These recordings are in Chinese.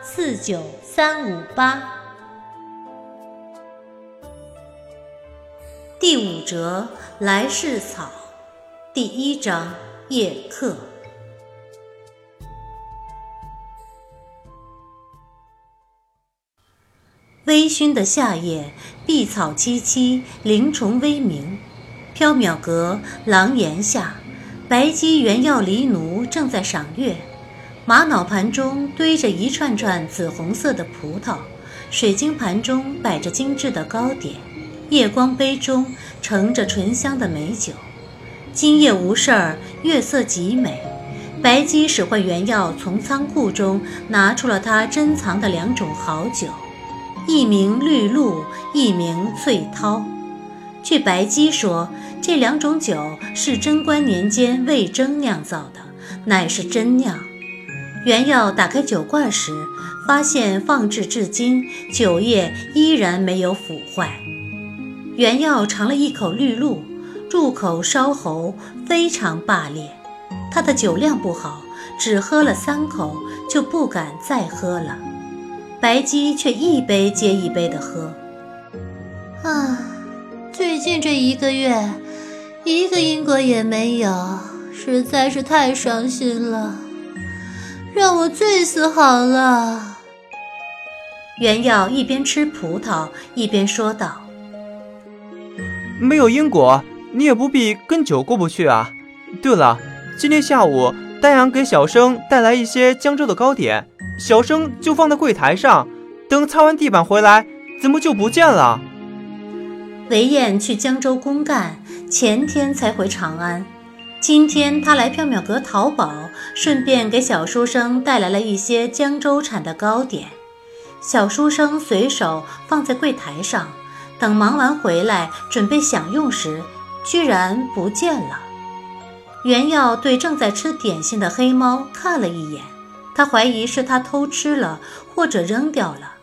四九三五八，第五折来世草，第一章夜客。微醺的夏夜，碧草萋萋，灵虫微鸣。缥缈阁廊檐下，白姬、原耀、离奴正在赏月。玛瑙盘中堆着一串串紫红色的葡萄，水晶盘中摆着精致的糕点，夜光杯中盛着醇香的美酒。今夜无事儿，月色极美。白姬使唤原药从仓库中拿出了他珍藏的两种好酒，一名绿露，一名翠涛。据白姬说，这两种酒是贞观年间魏征酿造的，乃是真酿。原药打开酒罐时，发现放置至今，酒液依然没有腐坏。原药尝了一口绿露，入口烧喉，非常霸烈。他的酒量不好，只喝了三口就不敢再喝了。白姬却一杯接一杯地喝。啊，最近这一个月，一个因果也没有，实在是太伤心了。让我醉死好了。原耀一边吃葡萄一边说道：“没有因果，你也不必跟酒过不去啊。对了，今天下午丹阳给小生带来一些江州的糕点，小生就放在柜台上，等擦完地板回来，怎么就不见了？”韦燕去江州公干，前天才回长安。今天他来缥缈阁淘宝，顺便给小书生带来了一些江州产的糕点。小书生随手放在柜台上，等忙完回来准备享用时，居然不见了。原耀对正在吃点心的黑猫看了一眼，他怀疑是他偷吃了或者扔掉了，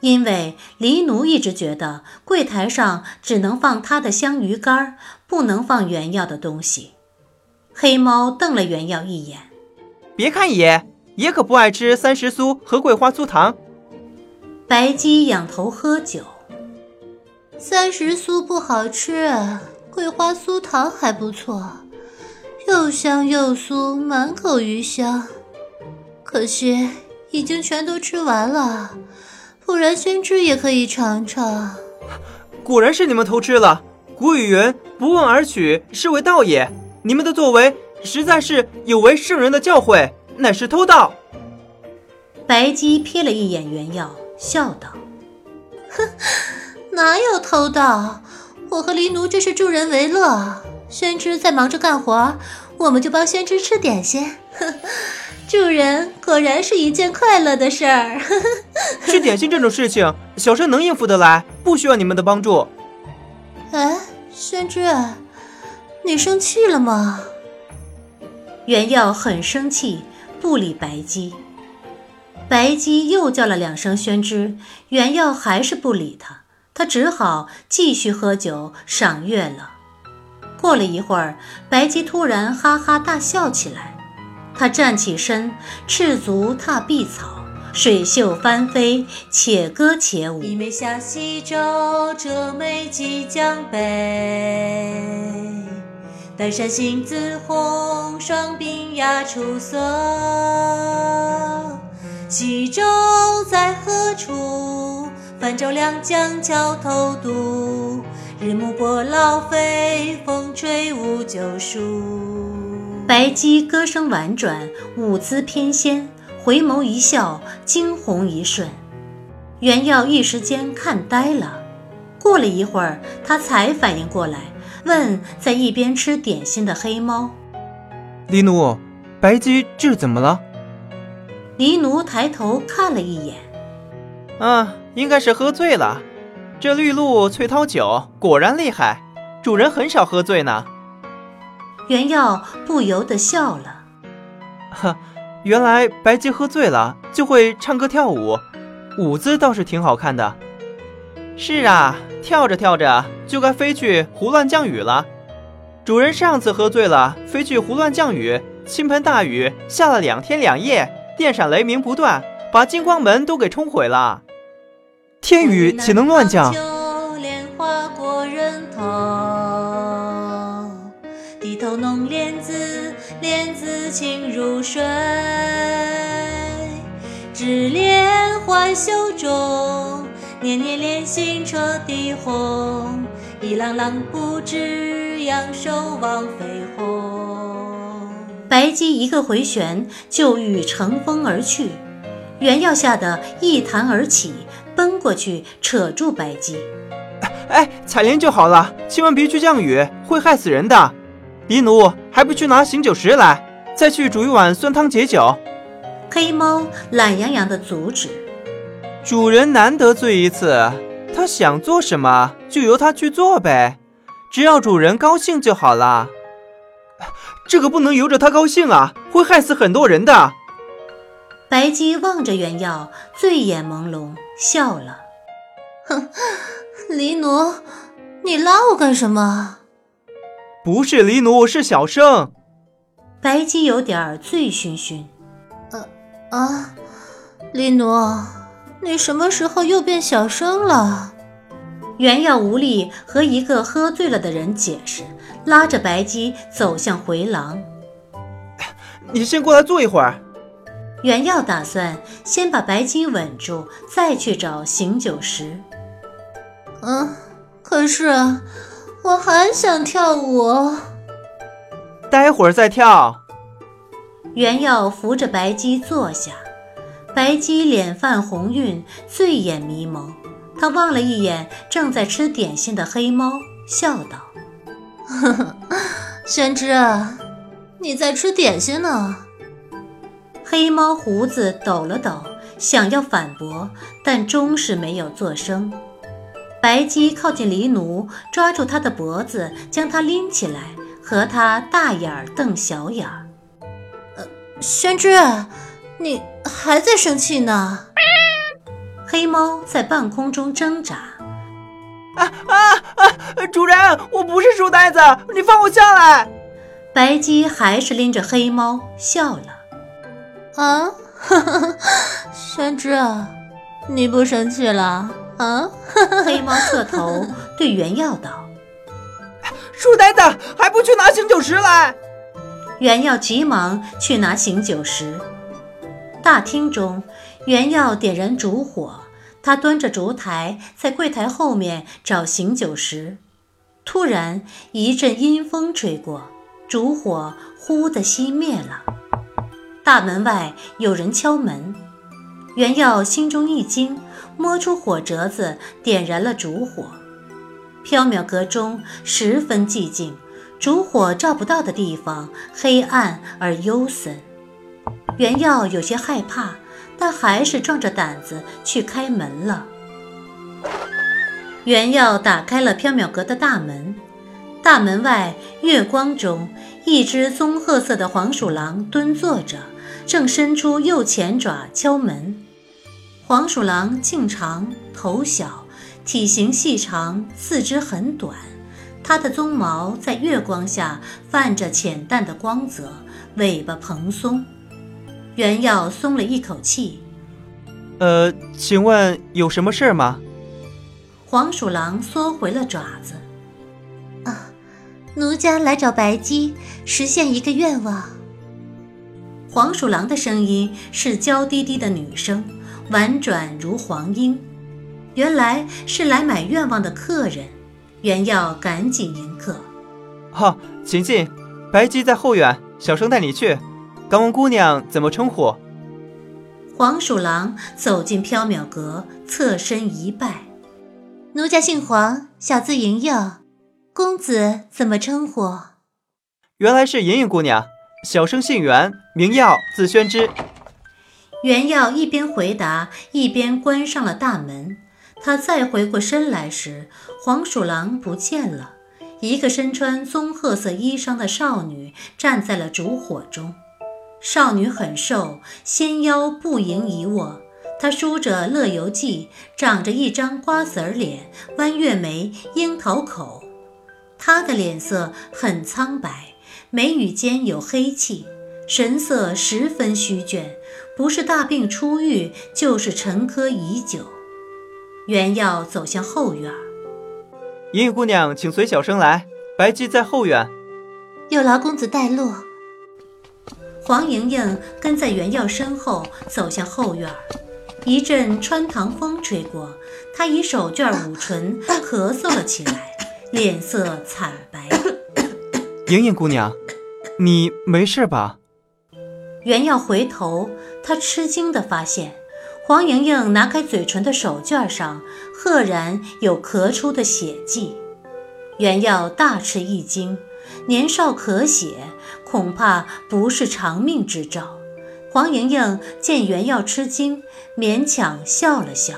因为黎奴一直觉得柜台上只能放他的香鱼干，不能放袁耀的东西。黑猫瞪了原耀一眼，别看爷，爷可不爱吃三十酥和桂花酥糖。白鸡仰头喝酒，三十酥不好吃，桂花酥糖还不错，又香又酥，满口余香。可惜已经全都吃完了，不然宣之也可以尝尝。果然是你们偷吃了。古语云：不问而取，是为道也。你们的作为实在是有违圣人的教诲，乃是偷盗。白姬瞥了一眼袁耀，笑道：“哼，哪有偷盗？我和黎奴这是助人为乐。宣之在忙着干活，我们就帮宣之吃点心。助人果然是一件快乐的事儿。吃点心这种事情，小生能应付得来，不需要你们的帮助。哎，宣之。”你生气了吗？袁耀很生气，不理白姬。白姬又叫了两声宣之，袁耀还是不理他，他只好继续喝酒赏月了。过了一会儿，白姬突然哈哈大笑起来，他站起身，赤足踏碧草，水袖翻飞，且歌且舞。一眉下西洲，这眉即将北。丹山杏子红，双鬓哑出色。西洲在何处？泛舟两江桥头渡。日暮过老飞，风吹无旧树。白姬歌声婉转，舞姿翩跹，回眸一笑，惊鸿一瞬。袁耀一时间看呆了，过了一会儿，他才反应过来。问在一边吃点心的黑猫：“黎奴，白姬这是怎么了？”黎奴抬头看了一眼，啊，应该是喝醉了。这绿露翠涛酒果然厉害，主人很少喝醉呢。袁耀不由得笑了。呵，原来白姬喝醉了就会唱歌跳舞，舞姿倒是挺好看的。是啊，跳着跳着就该飞去胡乱降雨了。主人上次喝醉了，飞去胡乱降雨，倾盆大雨下了两天两夜，电闪雷鸣不断，把金光门都给冲毁了。天雨岂能乱降？莲花过人头，低头弄莲子，莲子清如水。只怜欢袖中，年年莲心彻底红。一浪浪不知扬手望飞鸿。白姬一个回旋，就欲乘风而去。袁耀吓得一弹而起。奔过去，扯住白姬。哎，采莲就好了，千万别去降雨，会害死人的。黎奴，还不去拿醒酒石来，再去煮一碗酸汤解酒。黑猫懒洋洋地阻止。主人难得醉一次，他想做什么就由他去做呗，只要主人高兴就好了。这个不能由着他高兴啊，会害死很多人的。白姬望着原耀，醉眼朦胧，笑了。哼，黎奴，你拉我干什么？不是黎奴，是小生。白姬有点醉醺醺。呃啊，黎奴，你什么时候又变小声了？袁耀无力和一个喝醉了的人解释，拉着白姬走向回廊。你先过来坐一会儿。袁耀打算先把白姬稳住，再去找醒酒石。嗯，可是我还想跳舞。待会儿再跳。袁耀扶着白姬坐下，白姬脸泛红晕，醉眼迷蒙。他望了一眼正在吃点心的黑猫，笑道：“呵呵，宣之，你在吃点心呢。”黑猫胡子抖了抖，想要反驳，但终是没有作声。白姬靠近黎奴，抓住他的脖子，将他拎起来，和他大眼儿瞪小眼儿。呃，宣之，你还在生气呢？黑猫在半空中挣扎。啊啊啊！主人，我不是书呆子，你放我下来。白姬还是拎着黑猫笑了。啊，宣之，你不生气了啊？黑猫侧头对袁耀道：“书呆子，还不去拿醒酒石来？”袁耀急忙去拿醒酒石。大厅中，袁耀点燃烛火，他端着烛台在柜台后面找醒酒石。突然一阵阴风吹过，烛火忽地熄灭了。大门外有人敲门，袁耀心中一惊，摸出火折子，点燃了烛火。缥缈阁中十分寂静，烛火照不到的地方黑暗而幽森。袁耀有些害怕，但还是壮着胆子去开门了。袁耀打开了缥缈阁的大门，大门外月光中，一只棕褐色的黄鼠狼蹲坐着。正伸出右前爪敲门，黄鼠狼颈长头小，体型细长，四肢很短，它的鬃毛在月光下泛着浅淡的光泽，尾巴蓬松。袁耀松了一口气。呃，请问有什么事吗？黄鼠狼缩回了爪子。啊，奴家来找白姬，实现一个愿望。黄鼠狼的声音是娇滴滴的女声，婉转如黄莺。原来是来买愿望的客人，袁耀赶紧迎客。好，请进，白姬在后院，小生带你去。敢问姑娘怎么称呼？黄鼠狼走进缥缈阁，侧身一拜：“奴家姓黄，小字莹莹，公子怎么称呼？”原来是莹莹姑娘。小生姓袁，名耀，字宣之。袁耀一边回答，一边关上了大门。他再回过身来时，黄鼠狼不见了。一个身穿棕褐色衣裳的少女站在了烛火中。少女很瘦，纤腰不盈一握。她梳着乐游记，长着一张瓜子儿脸，弯月眉，樱桃口。她的脸色很苍白，眉宇间有黑气，神色十分虚倦，不是大病初愈，就是沉疴已久。袁耀走向后院。莹莹姑娘，请随小生来。白姬在后院，有劳公子带路。黄莹莹跟在袁耀身后走向后院。一阵穿堂风吹过，她以手绢捂唇，咳嗽了起来，脸色惨白。莹莹姑娘，你没事吧？袁耀回头，他吃惊地发现，黄莹莹拿开嘴唇的手绢上。赫然有咳出的血迹，袁耀大吃一惊，年少咳血，恐怕不是长命之兆。黄莹莹见袁耀吃惊，勉强笑了笑：“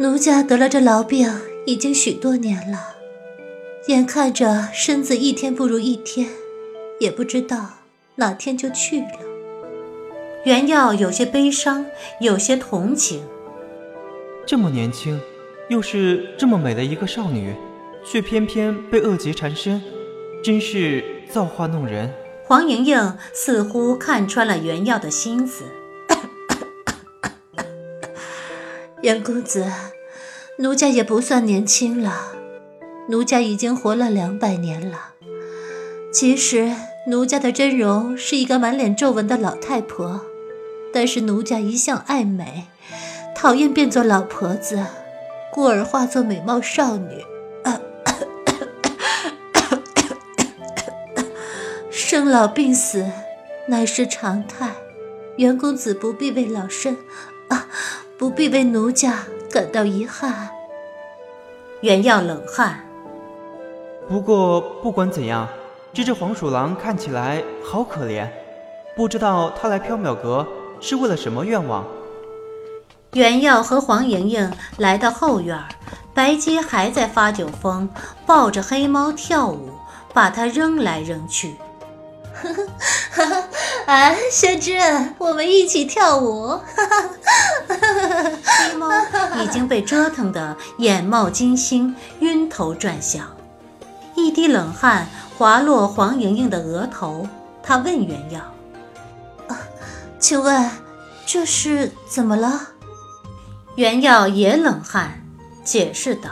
奴家得了这痨病已经许多年了，眼看着身子一天不如一天，也不知道哪天就去了。”袁耀有些悲伤，有些同情。这么年轻，又是这么美的一个少女，却偏偏被恶疾缠身，真是造化弄人。黄莹莹似乎看穿了袁耀的心思。袁公子，奴家也不算年轻了，奴家已经活了两百年了。其实奴家的真容是一个满脸皱纹的老太婆，但是奴家一向爱美。讨厌变作老婆子，故而化作美貌少女。生老病死乃是常态，袁公子不必为老身啊，不必为奴家感到遗憾。袁耀冷汗。不过不管怎样，这只黄鼠狼看起来好可怜，不知道他来缥缈阁是为了什么愿望。袁耀和黄莹莹来到后院，白姬还在发酒疯，抱着黑猫跳舞，把它扔来扔去。呵呵，啊，宣之，我们一起跳舞。黑猫已经被折腾得眼冒金星，晕头转向，一滴冷汗滑落黄莹莹的额头。她问袁耀：“请问这是怎么了？”袁耀也冷汗，解释道：“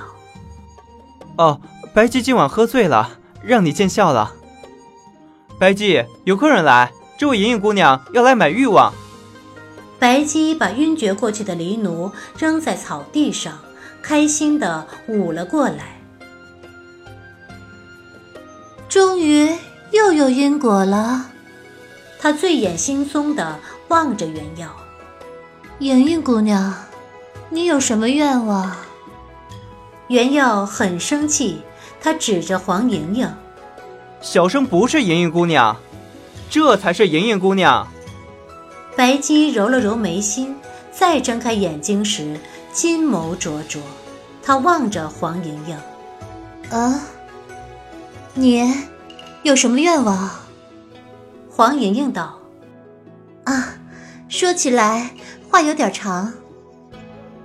哦，白姬今晚喝醉了，让你见笑了。白姬，有客人来，这位莹莹姑娘要来买欲望。”白姬把晕厥过去的黎奴扔在草地上，开心地舞了过来。终于又有因果了，他醉眼惺忪地望着袁耀，莹莹姑娘。你有什么愿望？袁耀很生气，他指着黄莹莹：“小生不是莹莹姑娘，这才是莹莹姑娘。”白姬揉了揉眉心，再睁开眼睛时，金眸灼灼，她望着黄莹莹：“啊，你有什么愿望？”黄莹莹道：“啊，说起来话有点长。”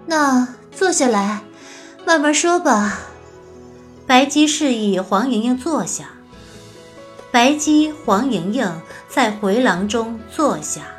那坐下来，慢慢说吧。白姬示意黄莹莹坐下。白鸡、黄莹莹在回廊中坐下。